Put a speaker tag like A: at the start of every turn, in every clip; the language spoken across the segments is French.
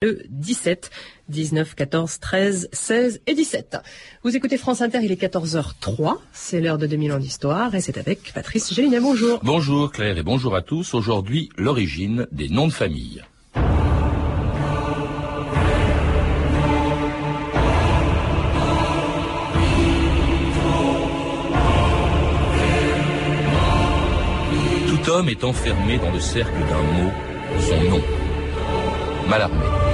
A: le 17, 19, 14, 13, 16 et 17. Vous écoutez France Inter, il est 14h03, c'est l'heure de 2000 ans d'histoire et c'est avec Patrice Gélinet, bonjour.
B: Bonjour Claire et bonjour à tous. Aujourd'hui, l'origine des noms de famille. Tout homme est enfermé dans le cercle d'un mot, son nom. Malarmé.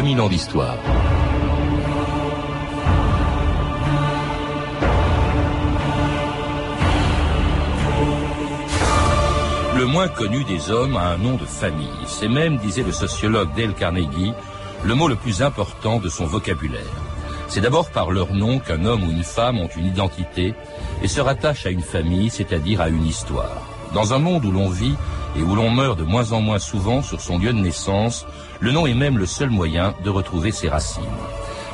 B: D'histoire. Le moins connu des hommes a un nom de famille. C'est même, disait le sociologue Dale Carnegie, le mot le plus important de son vocabulaire. C'est d'abord par leur nom qu'un homme ou une femme ont une identité et se rattachent à une famille, c'est-à-dire à une histoire. Dans un monde où l'on vit et où l'on meurt de moins en moins souvent sur son lieu de naissance, le nom est même le seul moyen de retrouver ses racines.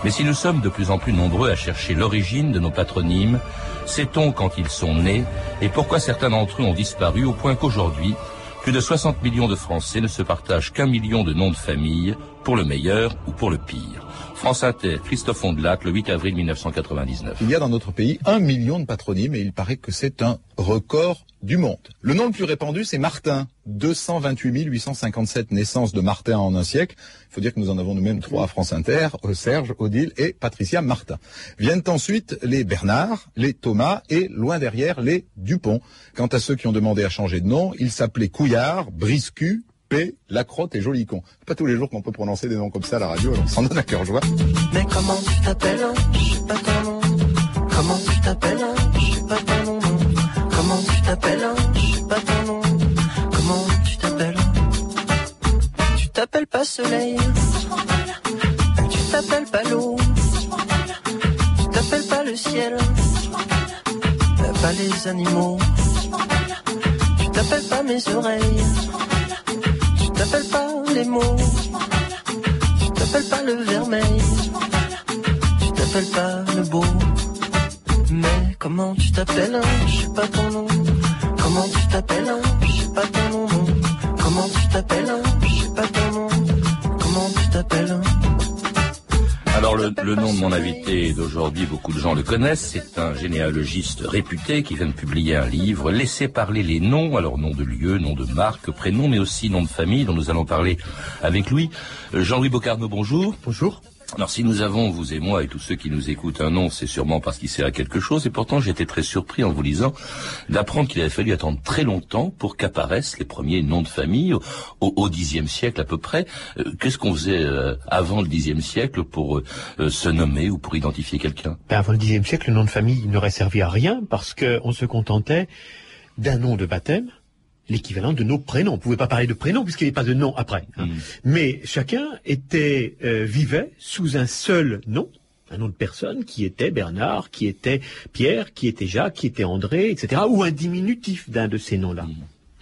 B: Mais si nous sommes de plus en plus nombreux à chercher l'origine de nos patronymes, sait-on quand ils sont nés et pourquoi certains d'entre eux ont disparu au point qu'aujourd'hui, plus de 60 millions de Français ne se partagent qu'un million de noms de famille, pour le meilleur ou pour le pire. France Inter, Christophe Ondelat, le 8 avril 1999.
C: Il y a dans notre pays un million de patronymes et il paraît que c'est un record du monde. Le nom le plus répandu, c'est Martin. 228 857 naissances de Martin en un siècle. Il faut dire que nous en avons nous-mêmes trois à France Inter, euh, Serge, Odile et Patricia Martin. Viennent ensuite les Bernard, les Thomas et, loin derrière, les Dupont. Quant à ceux qui ont demandé à changer de nom, ils s'appelaient Couillard, Briscu, P, Lacrotte et Jolicon. Pas tous les jours qu'on peut prononcer des noms comme ça à la radio, alors on s'en donne à cœur joie.
D: Mais comment tu t'appelles hein? Je sais pas nom. Comment tu t'appelles hein? Je sais pas ton nom. Comment tu t'appelles hein? Je sais pas ton nom. Comment tu t'appelles Tu t'appelles pas Soleil. Tu t'appelles pas l'eau. Tu t'appelles pas le ciel. Pas les animaux. Tu t'appelles pas mes oreilles. T'appelles pas les mots. Tu t'appelles pas le vermeil. Tu t'appelles pas le beau. Mais comment tu t'appelles hein? Je sais pas ton nom. Comment tu t'appelles hein? Je sais pas ton nom. Comment tu t'appelles
B: Alors le, nom de mon invité d'aujourd'hui, beaucoup de gens le connaissent, c'est un généalogiste réputé qui vient de publier un livre, Laissez parler les noms, alors nom de lieu, nom de marque, prénom, mais aussi nom de famille, dont nous allons parler avec lui. Euh, Jean-Louis Bocarno, bonjour.
C: Bonjour.
B: Alors si nous avons, vous et moi et tous ceux qui nous écoutent, un nom, c'est sûrement parce qu'il sert à quelque chose. Et pourtant, j'étais très surpris en vous lisant d'apprendre qu'il avait fallu attendre très longtemps pour qu'apparaissent les premiers noms de famille au, Xe siècle à peu près. Euh, Qu'est-ce qu'on faisait euh, avant le Xe siècle pour euh, se nommer ou pour identifier quelqu'un?
E: Ben, avant le Xe siècle, le nom de famille n'aurait servi à rien parce qu'on se contentait d'un nom de baptême, l'équivalent de nos prénoms. On ne pouvait pas parler de prénom puisqu'il n'y avait pas de nom après. hein.
B: Mm.
E: Mais chacun était euh, vivait sous un seul nom. Un nom de personne qui était Bernard, qui était Pierre, qui était Jacques, qui était André, etc. Ou un diminutif d'un de ces noms-là.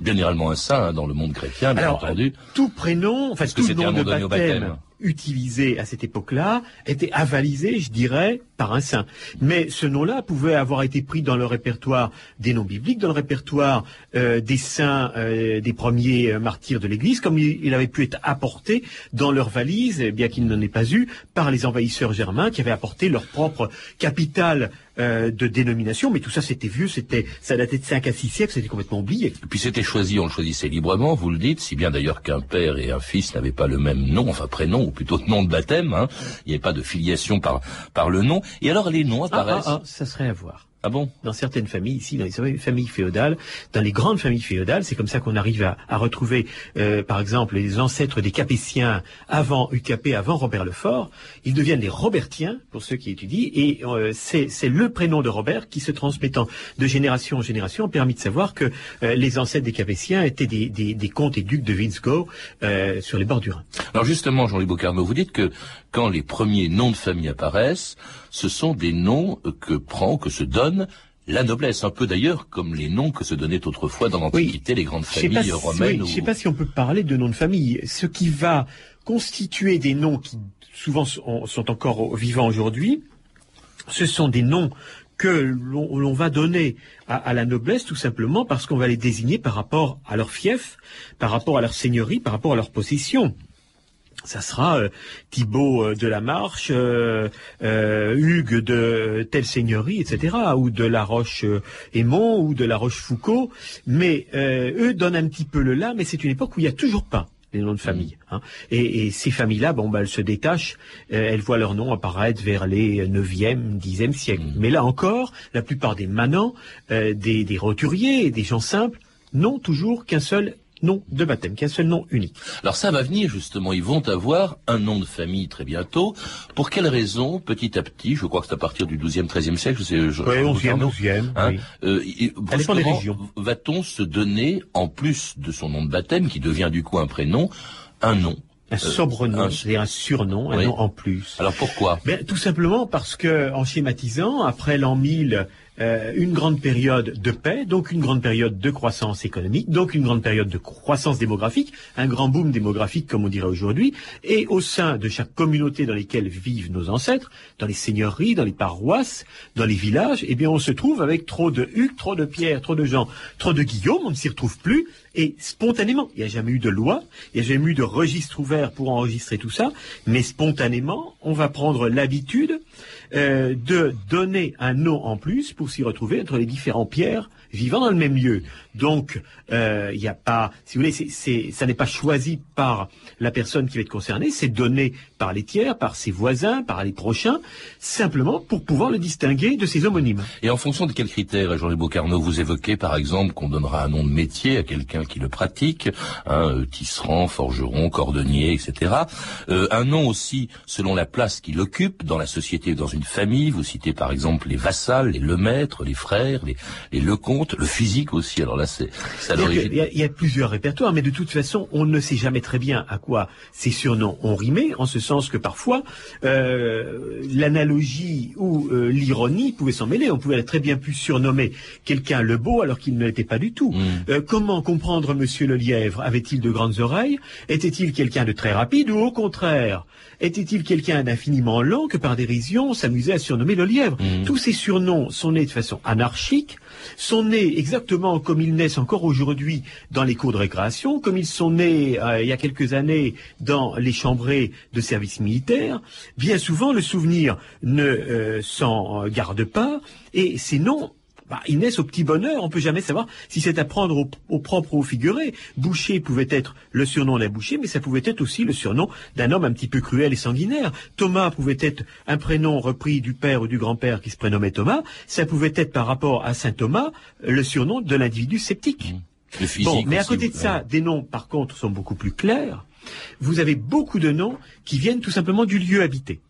B: Généralement un saint hein, dans le monde chrétien, bien
E: Alors,
B: entendu.
E: tout prénom, enfin tout nom de baptême,
B: baptême.
E: utilisé à cette époque-là était avalisé, je dirais, par un saint. Mais ce nom-là pouvait avoir été pris dans le répertoire des noms bibliques, dans le répertoire euh, des saints euh, des premiers euh, martyrs de l'Église, comme il, avait pu être apporté dans leur valise, eh bien qu'il n'en ait pas eu, par les envahisseurs germains qui avaient apporté leur propre capitale euh, de dénomination. Mais tout ça, c'était vieux, c'était ça datait de 5 à 6 siècles, c'était complètement oublié.
B: Et puis c'était choisi, on le choisissait librement, vous le dites, si bien d'ailleurs qu'un père et un fils n'avaient pas le même nom, enfin prénom, ou plutôt nom de baptême, hein. il n'y avait pas de filiation par, par le nom. Et alors les noms
E: Ah,
B: apparaissent.
E: ah, ah, ça serait à voir.
B: Ah bon?
E: Dans certaines familles, ici, dans les familles féodales, dans les grandes familles féodales, c'est comme ça qu'on arrive à, à retrouver, euh, par exemple, les ancêtres des Capétiens avant UKP, avant Robert le Fort. Ils deviennent les Robertiens, pour ceux qui étudient, et euh, c'est le prénom de Robert qui, se transmettant de génération en génération, a permis de savoir que euh, les ancêtres des Capétiens étaient des, des, des comtes et ducs de euh, sur les bords du Rhin.
B: Alors justement, Jean-Louis Bocarno, vous dites que quand les premiers noms de famille apparaissent, ce sont des noms que prend, que se donne la noblesse, un peu d'ailleurs comme les noms que se donnaient autrefois dans l'Antiquité les grandes familles
E: si-
B: romaines.
E: oui, Je ne sais pas si on peut parler de nom de famille. Ce qui va constituer des noms qui souvent sont encore vivants aujourd'hui, ce sont des noms que l'on l'on va donner à, à la noblesse tout simplement parce qu'on va les désigner par rapport à leur fief, par rapport à leur seigneurie, par rapport à leur possession. Ça sera euh, Thibaut euh, de la Marche, euh, Hugues de telle seigneurie, etc., ou de la Roche euh, Aymon, ou de la Roche Foucault. Mais euh, eux donnent un petit peu le là, mais c'est une époque où il n'y a toujours pas les noms de famille. hein. Et, et ces familles-là, bon, bah, elles se détachent, euh, elles voient leur nom apparaître vers les 9e, 10e siècles. Mais là encore, la plupart des manants, euh, des, des roturiers, des gens simples, n'ont toujours qu'un seul nom de baptême, qu'un seul nom unique.
B: Alors ça va venir justement, ils vont avoir un nom de famille très bientôt. Pour quelle raison, petit à petit, je crois que c'est à partir du 12e, 13e siècle, je sais, je, je-
E: 11e,
B: pardon,
E: 12e,
B: hein,
E: oui.
B: euh. Va-t-on se donner, en plus de son nom de baptême, qui devient du coup un prénom, un nom
E: Un sobrenoms,
B: un-
E: c'est-à-dire un surnom, un nom en plus.
B: Alors pourquoi?
E: Ben, tout simplement parce que, en schématisant, après l'an 1000, euh, une grande période de paix, donc une grande période de croissance économique, donc une grande période de croissance démographique, un grand boom démographique comme on dirait aujourd'hui, et au sein de chaque communauté dans lesquelles vivent nos ancêtres, dans les seigneuries, dans les paroisses, dans les villages, eh bien on se trouve avec trop de Hugues, trop de Pierre, trop de Jean, trop de Guillaume, on ne s'y retrouve plus, et spontanément, il n'y a jamais eu de loi, il n'y a jamais eu de registre ouvert pour enregistrer tout ça, mais spontanément, on va prendre l'habitude euh, de donner un nom en plus pour s'y retrouver entre les différents pierres vivant dans le même lieu. Donc, euh, il n'y a pas, si vous voulez, ça n'est pas choisi par la personne qui va être concernée, c'est donné par les tiers, par ses voisins, par les prochains, simplement pour pouvoir le distinguer de ses homonymes.
B: Et en fonction de quels critères, Jean-Louis Bocarno, vous évoquez par exemple qu'on donnera un nom de métier à quelqu'un qui le pratique, hein, euh, tisserand, forgeron, cordonnier, etc. Euh, un nom aussi selon la place qu'il occupe dans la société dans une famille. Vous citez par exemple les vassals, les lemaîtres, les frères, les, les le physique aussi. Alors là, c'est à l'origine.
E: Il y, a plusieurs répertoires, mais de toute façon, on ne sait jamais très bien à quoi ces surnoms ont rimé, en ce sens que parfois, euh, l'analogie ou euh, l'ironie pouvaient s'en mêler. On pouvait très bien pu surnommer quelqu'un le beau alors qu'il ne l'était pas du tout.
B: Mm.
E: Euh, comment comprendre Monsieur le Lièvre? Avait-il de grandes oreilles? Était-il quelqu'un de très rapide ou au contraire Était-il quelqu'un d'infiniment lent que par dérision on s'amusait à surnommer le Lièvre?
B: Mm.
E: Tous ces surnoms sont nés de façon anarchique, sont nés exactement comme ils naissent encore aujourd'hui dans les cours de récréation, comme ils sont nés euh, il y a quelques années dans les chambrées de service militaire. Bien souvent, le souvenir ne euh, s'en garde pas, et ces noms bah, ils naissent au petit bonheur, on peut jamais savoir si c'est à prendre au, au propre ou au figuré. Boucher pouvait être le surnom d'un boucher, mais ça pouvait être aussi le surnom d'un homme un petit peu cruel et sanguinaire. Thomas pouvait être un prénom repris du père ou du grand-père qui se prénommait Thomas. Ça pouvait être par rapport à saint Thomas le surnom de l'individu sceptique.
B: Le physique
E: Bon, mais à côté de
B: ouais.
E: ça, des noms, par contre, sont beaucoup plus clairs. Vous avez beaucoup de noms qui viennent tout simplement du lieu habité.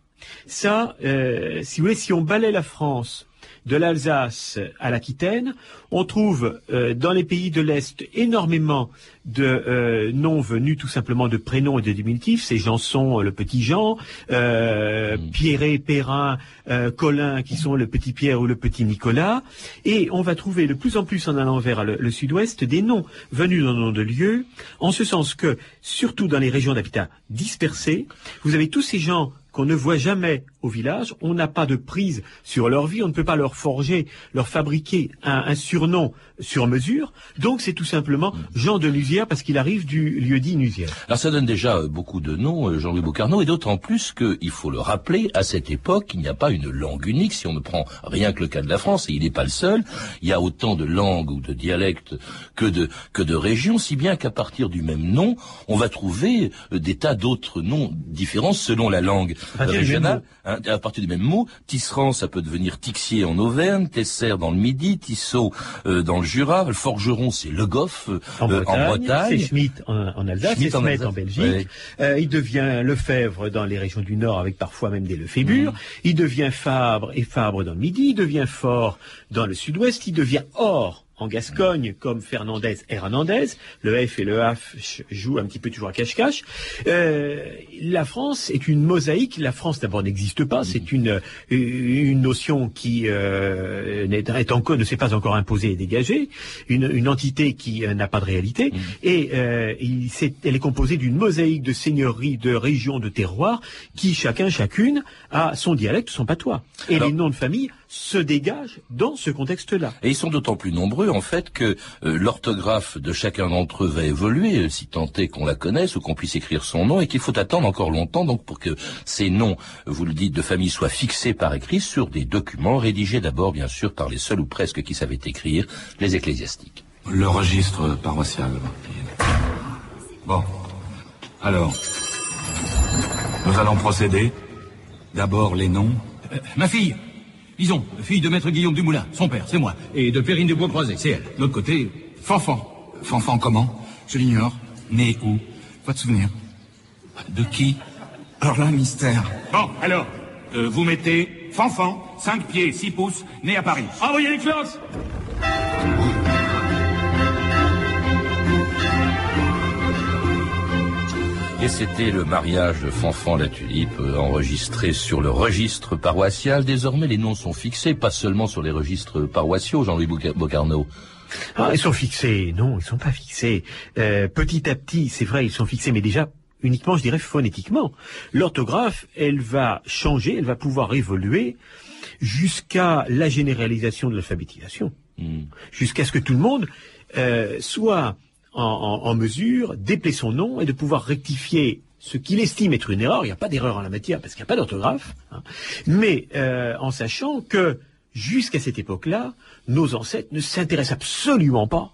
E: Ça, euh, si vous voulez, si on balaie la France de l'Alsace à l'Aquitaine, on trouve euh, dans les pays de l'Est énormément de euh, noms venus tout simplement de prénoms et de diminutifs. Ces gens sont le petit Jean, euh, Pierret, Perrin, euh, Colin, qui sont le petit Pierre ou le petit Nicolas. Et on va trouver de plus en plus en allant vers le, le sud-ouest des noms venus d'un nom de lieu, en ce sens que, surtout dans les régions d'habitat dispersées, vous avez tous ces gens qu'on ne voit jamais au village, on n'a pas de prise sur leur vie, on ne peut pas leur forger, leur fabriquer un, un surnom sur mesure, donc c'est tout simplement Jean de Nusière parce qu'il arrive du lieu dit Nusière.
B: Alors ça donne déjà euh, beaucoup de noms, euh, Jean-Louis Bocarno, et d'autant plus qu'il faut le rappeler, à cette époque, il n'y a pas une langue unique. Si on ne prend rien que le cas de la France, et il n'est pas le seul, il y a autant de langues ou de dialectes que de, que de régions, si bien qu'à partir du même nom, on va trouver euh, des tas d'autres noms différents selon la langue régionale. hein, à partir du même mot, tisserand, ça peut devenir tixier en Auvergne, tesser dans le Midi, tissot euh, dans le Jura, le forgeron, c'est le goff euh,
E: En Bretagne,
B: Bretagne.
E: c'est Schmitt en, en Alsace, c'est
B: en
E: Smet
B: Alsace,
E: en Belgique.
B: ouais.
E: Euh, il devient Lefebvre dans les régions du Nord, avec parfois même des Lefébures.
B: Mm.
E: Il devient Fabre et Fabre dans le Midi. Il devient Fort dans le Sud-Ouest. Il devient Or en Gascogne comme Fernandez Hernandez. Le F et le H jouent un petit peu toujours à cache-cache. Euh, la France est une mosaïque. La France d'abord n'existe pas. C'est une une notion qui euh, est encore ne s'est pas encore imposée et dégagée. Une, une entité qui euh, n'a pas de réalité. Et euh, il elle est composée d'une mosaïque de seigneuries, de régions, de terroirs qui chacun chacune a son dialecte, son patois. Et
B: Alors-
E: les noms de famille se dégagent dans ce contexte-là.
B: Et ils sont d'autant plus nombreux, en fait, que euh, l'orthographe de chacun d'entre eux va évoluer, euh, si tant est qu'on la connaisse ou qu'on puisse écrire son nom, et qu'il faut attendre encore longtemps donc pour que ces noms, vous le dites, de famille soient fixés par écrit sur des documents rédigés d'abord, bien sûr, par les seuls ou presque qui savaient écrire, les ecclésiastiques.
F: Le registre paroissial. Bon. Alors, nous allons procéder. D'abord les noms.
G: Euh, ma fille, disons, fille de maître Guillaume Dumoulin, son père, c'est moi. Et de Perrine de Bois-Croisé, c'est elle. De l'autre côté, Fanfan.
F: Fanfan comment?
G: Je l'ignore.
F: Né où?
G: Pas de souvenir?
F: De qui? Alors là, mystère.
G: Bon, alors, euh, vous mettez Fanfan, 5 pieds, 6 pouces, né à Paris. Envoyez les classes
B: Et c'était le mariage de Fanfan la Tulipe, euh, enregistré sur le registre paroissial. Désormais, les noms sont fixés, pas seulement sur les registres paroissiaux, Jean-Louis Bocarno.
E: Ah, ils sont fixés. Non, ils sont pas fixés. Euh, petit à petit, c'est vrai, ils sont fixés, mais déjà uniquement, je dirais, phonétiquement. L'orthographe, elle va changer, elle va pouvoir évoluer jusqu'à la généralisation de l'alphabétisation.
B: Hmm.
E: Jusqu'à ce que tout le monde euh, soit en, mesure d'épeler son nom et de pouvoir rectifier ce qu'il estime être une erreur. Il n'y a pas d'erreur en la matière parce qu'il n'y a pas d'orthographe. hein. Mais euh, en sachant que jusqu'à cette époque-là, nos ancêtres ne s'intéressent absolument pas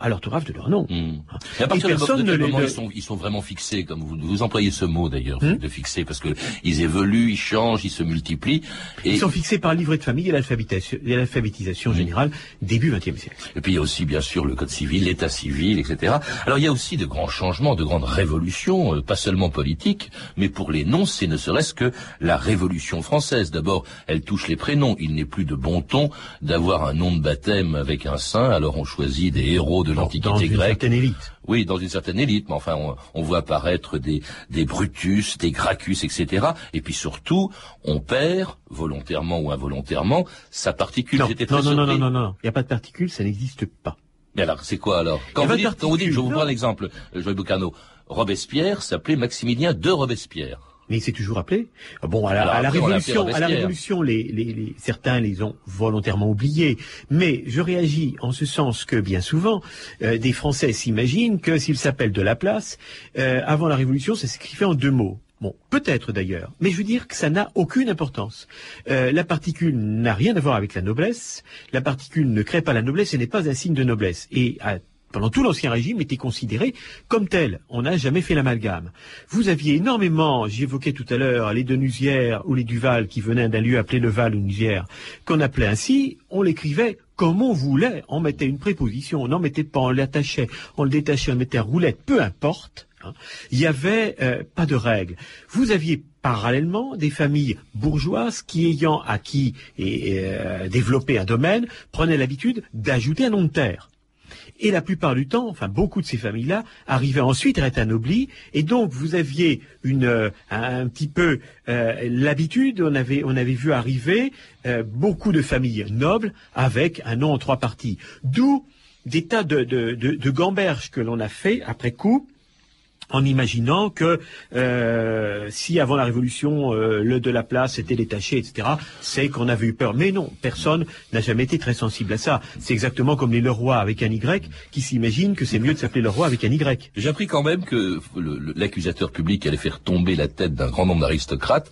E: à l'orthographe de leur nom.
B: Hmm. Et à partir
E: Et
B: de,
E: personne
B: de
E: les-
B: moment ils, sont, ils sont vraiment fixés, comme vous, vous employez ce mot d'ailleurs,
E: Hmm
B: de fixer, parce que ils évoluent, ils changent, ils se multiplient. Et,
E: Ils sont fixés par le livret de famille et l'alphabétisation l'alphabétisation générale début XXe siècle.
B: et puis il y a aussi bien sûr le code civil, l'état civil, etc. Alors il y a aussi de grands changements, de grandes révolutions, euh, pas seulement politiques, mais pour les noms, c'est ne serait-ce que la révolution française. D'abord, elle touche les prénoms. Il n'est plus de bon ton d'avoir un nom de baptême avec un saint, alors on choisit des héros de
E: Dans
B: l'Antiquité
E: une
B: grecque.
E: certaine élite.
B: Oui, dans une certaine élite, mais enfin, on, on voit apparaître des, des Brutus, des Gracchus, etc. Et puis surtout, on perd, volontairement ou involontairement, sa particule.
E: Non, non, non, non, non, non, non. Il n'y a pas de particules, ça n'existe pas.
B: Mais alors, c'est quoi alors quand vous,
E: de
B: dites, quand vous dites, je vous prends
E: non.
B: l'exemple, euh, Joël Boucano, Robespierre s'appelait Maximilien de Robespierre.
E: Mais il s'est toujours appelé. Bon, à la,
B: Alors
E: à la révolution, à la révolution, les, les, les- certains les ont volontairement oubliés. Mais je réagis en ce sens que bien souvent, euh, des Français s'imaginent que s'ils s'appellent de la place, euh, avant la révolution, ça s'écrivait en deux mots. Bon, peut-être d'ailleurs, mais je veux dire que ça n'a aucune importance. Euh, la particule n'a rien à voir avec la noblesse. La particule ne crée pas la noblesse et n'est pas un signe de noblesse. Et à pendant tout l'Ancien Régime, était considéré comme tel. On n'a jamais fait l'amalgame. Vous aviez énormément, j'évoquais tout à l'heure, les Denusières ou les Duval qui venaient d'un lieu appelé le Val ou Nusière, qu'on appelait ainsi, on l'écrivait comme on voulait. On mettait une préposition, on n'en mettait pas, on l'attachait, on le détachait, on mettait à roulette, peu importe. hein. Il y avait euh, pas de règles. Vous aviez parallèlement des familles bourgeoises qui, ayant acquis et euh, développé un domaine, prenaient l'habitude d'ajouter un nom de terre. Et la plupart du temps, enfin beaucoup de ces familles-là, arrivaient ensuite à être anoblis, et donc vous aviez une euh, un, petit peu euh, l'habitude, on avait on avait vu arriver euh, beaucoup de familles nobles avec un nom en trois parties. D'où des tas de, de, de, de gamberges que l'on a fait après coup en imaginant que euh, si avant la Révolution euh, le de la place était détaché, etc., c'est qu'on avait eu peur. Mais non, personne n'a jamais été très sensible à ça. C'est exactement comme les Leroy avec un Y, qui s'imaginent que c'est mieux de s'appeler Leroy avec un Y.
B: J'ai appris quand même que l'accusateur public allait faire tomber la tête d'un grand nombre d'aristocrates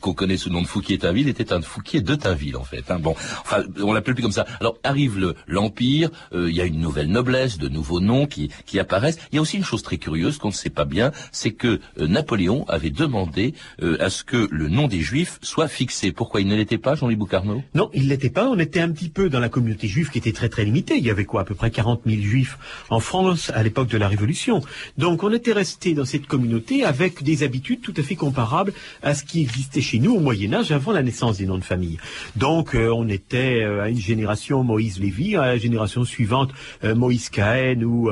B: qu'on connaît sous le nom de Fouquier-Tinville était un Fouquier de Tinville en fait. hein. Bon, enfin, on l'appelle plus comme ça. Alors arrive le- l'empire, euh, il y a une nouvelle noblesse, de nouveaux noms qui, qui apparaissent. Il y a aussi une chose très curieuse qu'on ne sait pas bien, c'est que euh, Napoléon avait demandé euh, à ce que le nom des Juifs soit fixé. Pourquoi il ne l'était pas, Jean-Louis Boucarneau
E: Non, il l'était pas. On était un petit peu dans la communauté juive qui était très très limitée. Il y avait quoi, à peu près 40 000 juifs en France à l'époque de la Révolution. Donc on était resté dans cette communauté avec des habitudes tout à fait comparables à ce qui existait chez nous au Moyen Âge avant la naissance des noms de famille. Donc euh, on était euh, à une génération Moïse Lévy, à la génération suivante euh, Moïse Cahen ou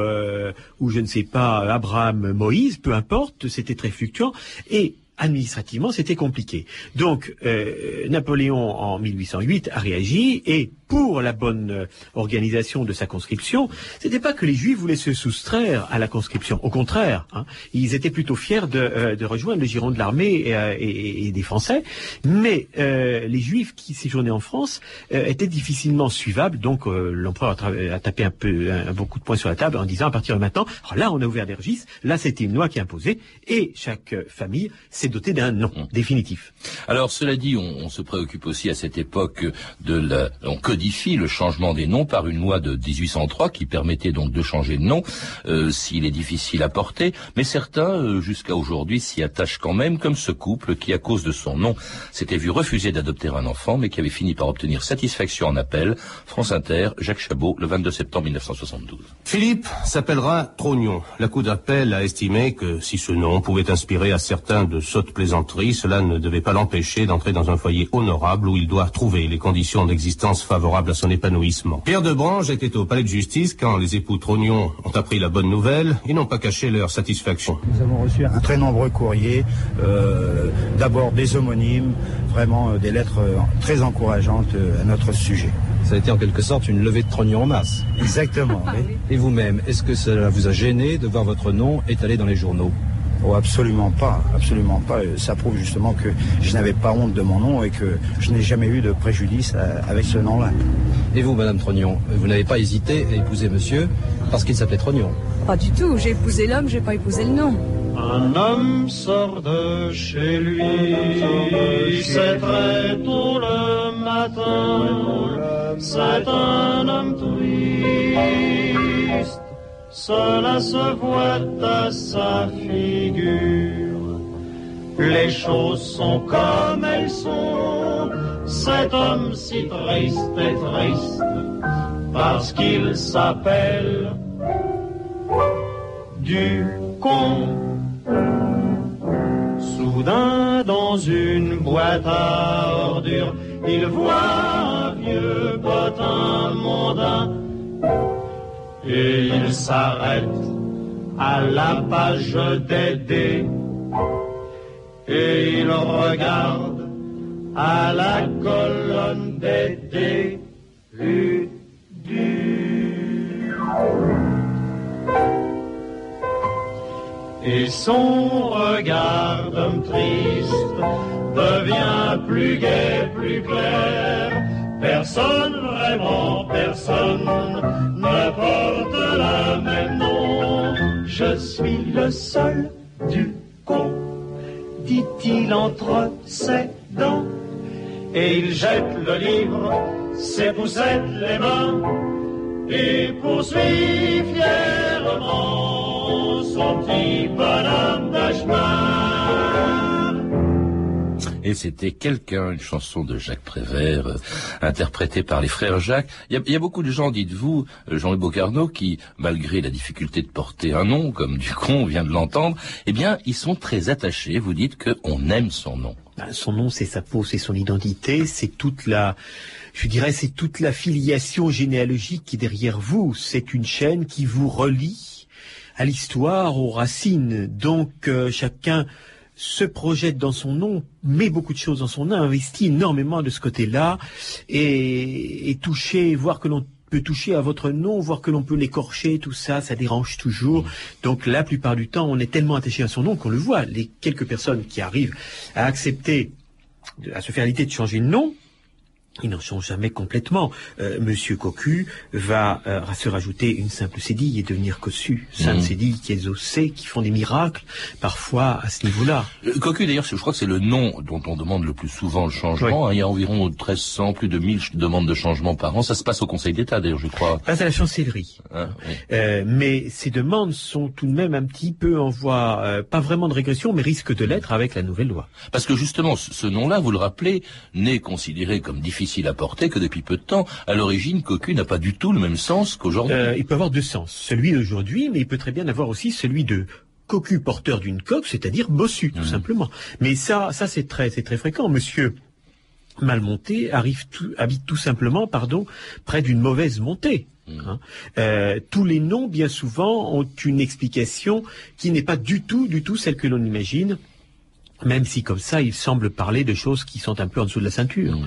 E: ou je ne sais pas Abraham Moïse, peu importe, c'était très fluctuant et administrativement, c'était compliqué. Donc, Napoléon, en 1808, a réagi et pour la bonne euh, organisation de sa conscription, c'était pas que les Juifs voulaient se soustraire à la conscription. Au contraire, hein, ils étaient plutôt fiers de, euh, de, rejoindre le giron de l'armée et, euh, et, et, des Français. Mais les Juifs qui séjournaient en France étaient difficilement suivables. Donc l'empereur a, tapé un peu un, beaucoup de points sur la table en disant à partir de maintenant, là on a ouvert des registres, là c'était une loi qui est imposée et chaque famille s'est dotée d'un nom mmh. définitif.
B: Alors cela dit, on, on, se préoccupe aussi à cette époque de la codifie le changement des noms par une loi de 1803 qui permettait donc de changer de nom euh, s'il est difficile à porter, mais certains, euh, jusqu'à aujourd'hui, s'y attachent quand même, comme ce couple qui, à cause de son nom, s'était vu refuser d'adopter un enfant, mais qui avait fini par obtenir satisfaction en appel. France Inter, Jacques Chabot, le 22 septembre 1972.
H: Philippe s'appellera Trognon. La Cour d'appel a estimé que si ce nom pouvait inspirer à certains de sottes plaisanteries, cela ne devait pas l'empêcher d'entrer dans un foyer honorable où il doit trouver les conditions d'existence favorables à son épanouissement. Pierre de Brange était au palais de justice quand les époux Trognon ont appris la bonne nouvelle et n'ont pas caché leur satisfaction.
I: Nous avons reçu un très nombreux courriers, euh, d'abord des homonymes, vraiment euh, des lettres euh, très encourageantes à notre sujet.
J: Ça a été en quelque sorte une levée de trognon en masse.
I: Exactement.
J: Et vous-même, est-ce que cela vous a gêné de voir votre nom étalé dans les journaux?
I: Oh, absolument pas, absolument pas. Ça prouve justement que je n'avais pas honte de mon nom et que je n'ai jamais eu de préjudice euh, avec ce nom-là.
J: Et vous, Madame Trognon, vous n'avez pas hésité à épouser Monsieur parce qu'il s'appelait Trognon
K: Pas du tout. J'ai épousé l'homme, j'ai pas épousé le nom.
L: Un homme sort de chez lui, c'est très tôt le matin, c'est un homme triste cela se voit à sa figure. Les choses sont comme elles sont, cet homme si triste et triste, parce qu'il s'appelle du con. Soudain, dans une boîte à ordures, il voit un vieux potin mondain et il s'arrête à la page des et il regarde à la colonne des dés Et son regard d'homme triste devient plus gai, plus clair. Personne, vraiment personne, ne porte le même nom. Je suis le seul du con, dit-il entre ses dents. Et il jette le livre, ses poussettes les mains, et poursuit fièrement son petit bonhomme de chemin.
B: C'était quelqu'un, une chanson de Jacques Prévert, euh, interprétée par les frères Jacques. Il y a, beaucoup de gens, dites-vous, euh, Jean-Louis Bocarno, qui, malgré la difficulté de porter un nom, comme Ducon vient de l'entendre, eh bien, ils sont très attachés. Vous dites qu'on aime son nom.
E: Ben, son nom, c'est sa peau, c'est son identité, c'est toute la, je dirais, c'est toute la filiation généalogique qui est derrière vous. C'est une chaîne qui vous relie à l'histoire, aux racines. Donc, euh, chacun se projette dans son nom, met beaucoup de choses dans son nom, investit énormément de ce côté-là, et, toucher, voir que l'on peut toucher à votre nom, voir que l'on peut l'écorcher, tout ça, ça dérange toujours. Donc la plupart du temps, on est tellement attaché à son nom qu'on le voit. Les quelques personnes qui arrivent à accepter, à se faire l'idée de changer de nom, ils n'en sont jamais complètement. Euh, Monsieur Cocu va euh, se rajouter une simple cédille et devenir Cossu. Sainte mmh. cédille qui est ossée, qui font des miracles, parfois à ce niveau-là.
B: Euh, Cocu, d'ailleurs, je crois que c'est le nom dont on demande le plus souvent le changement. Il y a environ 1300, plus de 1000 demandes de changement par an. Ça se passe au Conseil d'État, d'ailleurs, je crois.
E: Pas à la chancellerie. Hein, euh, mais ces demandes sont tout de même un petit peu en voie, euh, pas vraiment de régression, mais risquent de l'être avec la nouvelle loi.
B: Parce que justement, ce nom-là, vous le rappelez, n'est considéré comme difficile difficile à porter que depuis peu de temps. À l'origine, cocu n'a pas du tout le même sens qu'aujourd'hui.
E: Euh, il peut avoir deux sens. Celui d'aujourd'hui, mais il peut très bien avoir aussi celui de cocu porteur d'une coque, c'est-à-dire bossu, tout simplement. Mais ça, ça c'est très, c'est très fréquent. Monsieur Malmonté arrive tout- habite tout simplement, pardon, près d'une mauvaise montée. hein. Euh, tous les noms, bien souvent, ont une explication qui n'est pas du tout, du tout celle que l'on imagine, même si comme ça, il semble parler de choses qui sont un peu en dessous de la ceinture.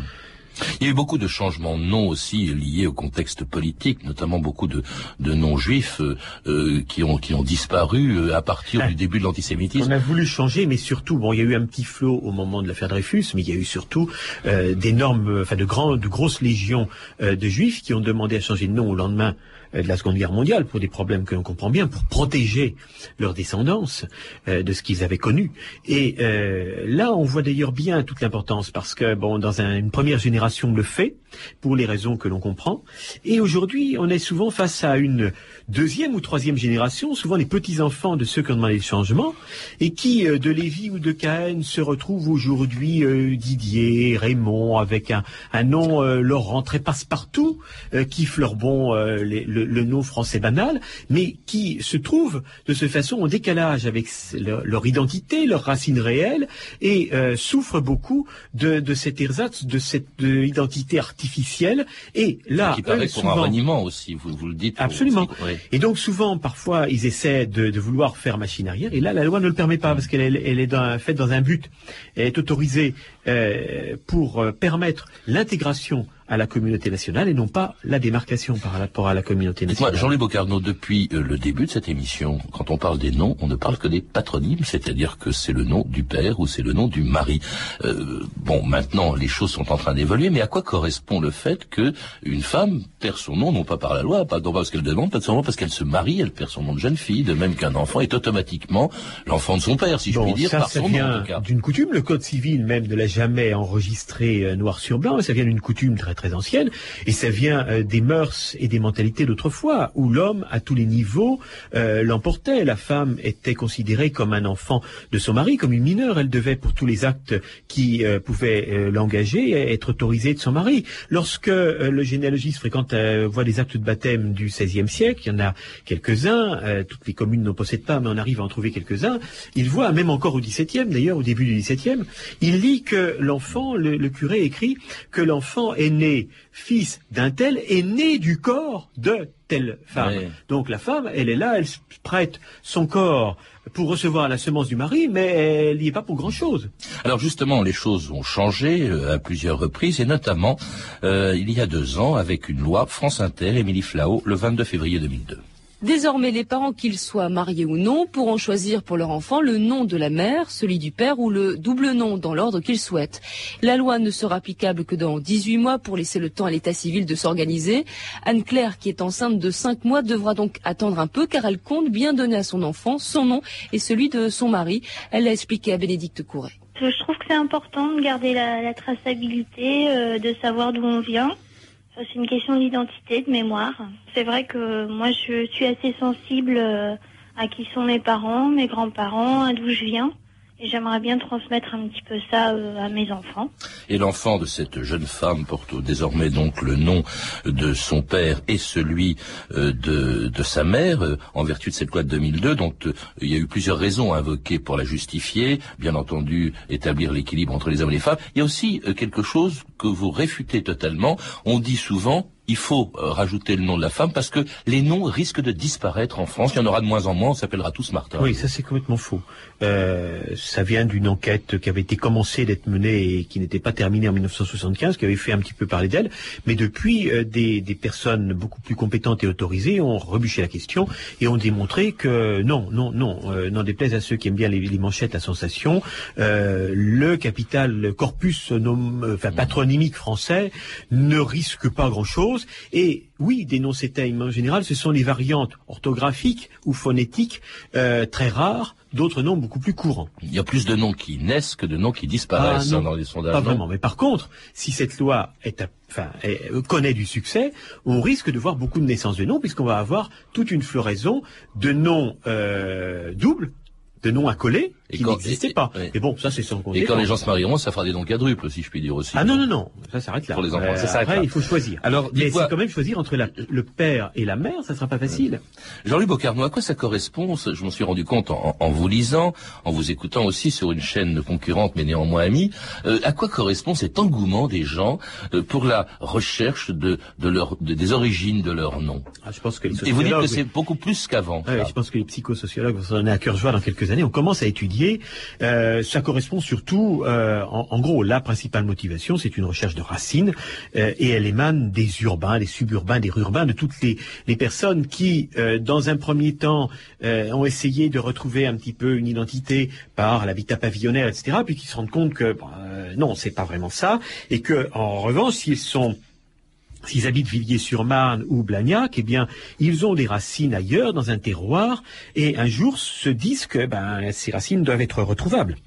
B: Il y a eu beaucoup de changements de noms aussi liés au contexte politique, notamment beaucoup de, de noms juifs euh, euh, qui, ont, qui ont disparu euh, à partir du début de l'antisémitisme.
E: On a voulu changer, mais surtout, bon, il y a eu un petit flot au moment de l'affaire Dreyfus, mais il y a eu surtout euh, d'énormes, enfin de grands, de grosses légions euh, de juifs qui ont demandé à changer de nom au lendemain de la Seconde Guerre mondiale pour des problèmes que l'on comprend bien, pour protéger leur descendance euh, de ce qu'ils avaient connu. Et euh, là, on voit d'ailleurs bien toute l'importance parce que bon, dans un- une première génération le fait pour les raisons que l'on comprend. Et aujourd'hui, on est souvent face à une deuxième ou troisième génération, souvent les petits-enfants de ceux qui ont demandé le changement, et qui, euh, de Lévi ou de Cahen, se retrouvent aujourd'hui euh, Didier, Raymond, avec un, un nom euh, leur rentré passe-partout, euh, qui fleurbon euh, les- le, le nom français banal, mais qui se trouvent de cette façon en décalage avec leur, leur identité, leurs racines réelles, et euh, souffrent beaucoup de, de cet ersatz, de cette euh, identité artificielle. Et là,
B: qui paraît
E: eux,
B: pour un reniement aussi, vous, vous le dites.
E: Absolument.
B: Oui.
E: Et donc souvent, parfois, ils essaient de, de vouloir faire machine arrière. Et là, la loi ne le permet pas parce qu'elle est, elle est dans- faite dans un but. Elle est autorisée euh, pour euh, permettre l'intégration à la communauté nationale et non pas la démarcation par rapport à la communauté nationale.
B: Jean-Louis Bocarno, depuis euh, le début de cette émission, quand on parle des noms, on ne parle que des patronymes, c'est-à-dire que c'est le nom du père ou c'est le nom du mari. Euh, bon, maintenant, les choses sont en train d'évoluer, mais à quoi correspond le fait que une femme perd son nom, non pas par la loi, pas, non pas parce qu'elle demande, pas seulement parce qu'elle se marie, elle perd son nom de jeune fille, de même qu'un enfant est automatiquement l'enfant de son père, si je puis dire,
E: ça,
B: par
E: ça
B: son nom, en
E: vient
B: cas.
E: d'une coutume. Le code civil même ne l'a jamais enregistré euh, noir sur blanc. Ça vient d'une coutume très très ancienne. Et ça vient euh, des mœurs et des mentalités d'autrefois, où l'homme, à tous les niveaux, euh, l'emportait. La femme était considérée comme un enfant de son mari, comme une mineure. Elle devait, pour tous les actes qui euh, pouvaient l'engager, être autorisée de son mari. Lorsque le généalogiste fréquente voit des actes de baptême du XVIe siècle, il y en a quelques-uns, toutes les communes n'en possèdent pas, mais on arrive à en trouver quelques-uns, il voit, même encore au XVIIe d'ailleurs, au début du XVIIe, il lit que l'enfant, le, le curé écrit que l'enfant est né fils d'un tel, est né du corps de telle femme. Donc la femme, elle est là, elle prête son corps pour recevoir la semence du mari, mais elle n'y est pas pour grand-chose.
B: Alors justement, les choses ont changé euh, à plusieurs reprises, et notamment euh, il y a deux ans avec une loi France Inter, Émilie Flao, le 22 février 2002.
M: Désormais, les parents, qu'ils soient mariés ou non, pourront choisir pour leur enfant le nom de la mère, celui du père ou le double nom dans l'ordre qu'ils souhaitent. La loi ne sera applicable que dans 18 mois pour laisser le temps à l'état civil de s'organiser. Anne-Claire, qui est enceinte de 5 mois, devra donc attendre un peu car elle compte bien donner à son enfant son nom et celui de son mari. Elle l'a expliqué à Bénédicte Couret.
N: Je trouve que c'est important de garder la, la traçabilité, euh, de savoir d'où on vient. C'est une question d'identité, de mémoire. C'est vrai que moi, je suis assez sensible euh, à qui sont mes parents, mes grands-parents, à d'où je viens. J'aimerais bien transmettre un petit peu ça euh, à mes enfants.
B: Et l'enfant de cette jeune femme porte désormais donc le nom de son père et celui euh, de, de sa mère, euh, en vertu de cette loi de 2002, dont il y a eu plusieurs raisons invoquées pour la justifier. Bien entendu, établir l'équilibre entre les hommes et les femmes. Il y a aussi quelque chose que vous réfutez totalement. On dit souvent il faut euh, rajouter le nom de la femme parce que les noms risquent de disparaître en France. Il y en aura de moins en moins. On s'appellera tous Martin.
E: Oui, ça c'est complètement faux. Euh, ça vient d'une enquête qui avait été commencée d'être menée et qui n'était pas terminée en 1975, qui avait fait un petit peu parler d'elle. Mais depuis, euh, des, des personnes beaucoup plus compétentes et autorisées ont rebûché la question et ont démontré que non, non, non, euh, n'en déplaise à ceux qui aiment bien les, les manchettes à sensation, le capital le corpus nom- enfin, patronymique français ne risque pas grand-chose. Et oui, des noms septèmes en général, ce sont les variantes orthographiques ou phonétiques euh, très rares d'autres noms beaucoup plus courants.
B: Il y a plus de noms qui naissent que de noms qui disparaissent
E: Ah, non,
B: hein, dans les sondages.
E: Pas
B: non
E: vraiment. Mais par contre, si cette loi est, à- enfin, est- connaît du succès, on risque de voir beaucoup de naissances de noms, puisqu'on va avoir toute une floraison de noms euh, doubles, de noms accolés, qui n'existait pas. Mais bon, ça c'est sans compter.
B: Et quand les gens se marieront, ça fera des dons quadruples, si je puis dire aussi.
E: Ah non, non, non, ça s'arrête là.
B: Pour les enfants,
E: Euh,
B: ça s'arrête là.
E: il faut choisir.
B: Alors,
E: Mais c'est quand même choisir entre la- le père et la mère, ça sera pas facile.
B: Jean-Louis Bocarno, à quoi ça correspond Je m'en suis rendu compte en, en vous lisant, en vous écoutant aussi sur une chaîne concurrente mais néanmoins amie. euh, à quoi correspond cet engouement des gens euh, pour la recherche de, de leur, de- des origines de leur nom?
E: Ah, je pense que les
B: Et vous dites que c'est beaucoup plus qu'avant.
E: Ouais, je pense que les psychosociologues vont s'en donner à cœur joie dans quelques années. On commence à étudier. Euh, ça correspond surtout, euh, en, en gros, la principale motivation, c'est une recherche de racines euh, et elle émane des urbains, des suburbains, des rurbains, de toutes les, les personnes qui, euh, dans un premier temps, euh, ont essayé de retrouver un petit peu une identité par l'habitat pavillonnaire, etc., puis qui se rendent compte que bon, euh, non, c'est pas vraiment ça, et que en revanche, s'ils sont S'ils habitent Villiers-sur-Marne ou Blagnac, eh bien, ils ont des racines ailleurs, dans un terroir, et un jour se disent que ben, ces racines doivent être retrouvables.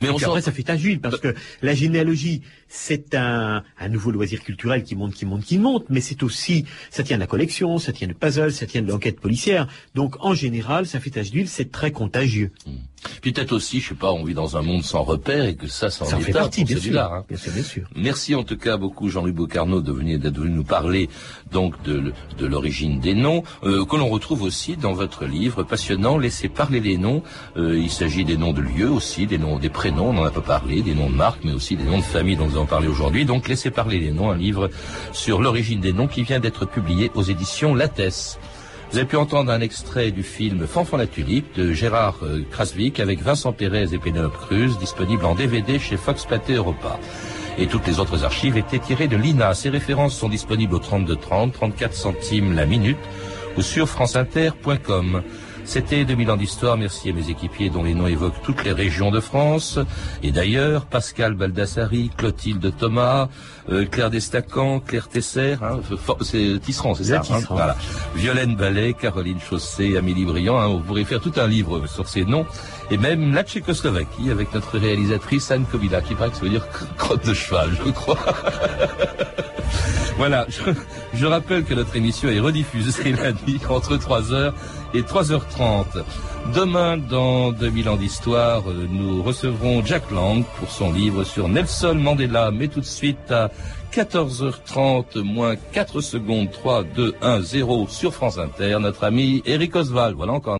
B: Mais on
E: après, ça fait d'huile, parce que la généalogie, c'est un, un nouveau loisir culturel qui monte, qui monte, qui monte, mais c'est aussi, ça tient de la collection, ça tient de puzzle, ça tient de l'enquête policière. Donc, en général, ça fait d'huile, c'est très contagieux.
B: Puis peut-être aussi, je sais pas, on vit dans un monde sans repères et que ça, ça en
E: Ça en
B: est
E: fait partie, bien sûr.
B: hein.
E: Bien sûr, bien sûr.
B: Merci en tout cas beaucoup Jean-Louis Bocarno de venir d'être venu nous parler donc de, de l'origine des noms euh, que l'on retrouve aussi dans votre livre passionnant Laissez parler les noms. Euh, il s'agit des noms de lieux aussi, des noms des prénoms, on n'en a pas parlé, des noms de marques, mais aussi des noms de famille dont nous allons parler aujourd'hui. Donc Laissez parler les noms, un livre sur l'origine des noms qui vient d'être publié aux éditions Lattès. Vous avez pu entendre un extrait du film Fanfan la tulipe de Gérard euh, Krasvik avec Vincent Pérez et Pénélope Cruz, disponible en DVD chez Fox Pathé Europa. Et toutes les autres archives étaient tirées de l'INA. Ces références sont disponibles au 3230, 34 centimes la minute ou sur franceinter.com. C'était 2000 ans d'histoire. Merci à mes équipiers dont les noms évoquent toutes les régions de France. Et d'ailleurs, Pascal Baldassari, Clotilde Thomas, euh, Claire Destacan, Claire Tesser, hein, for- c'est Tisserand, c'est ça hein, Voilà. Violaine Ballet, Caroline Chaussé, Amélie Briand. hein, vous pourrez faire tout un livre sur ces noms. Et même la Tchécoslovaquie avec notre réalisatrice Anne Kobila, qui paraît que ça veut dire crotte de cheval, je crois. Voilà, je, je rappelle que notre émission est rediffusée la nuit entre 3h et 3h30. Demain, dans 2000 ans d'histoire, nous recevrons Jack Lang pour son livre sur Nelson Mandela. Mais tout de suite à 14h30, moins 4 secondes, 3, 2, 1, 0 sur France Inter, notre ami Eric Oswald. Voilà encore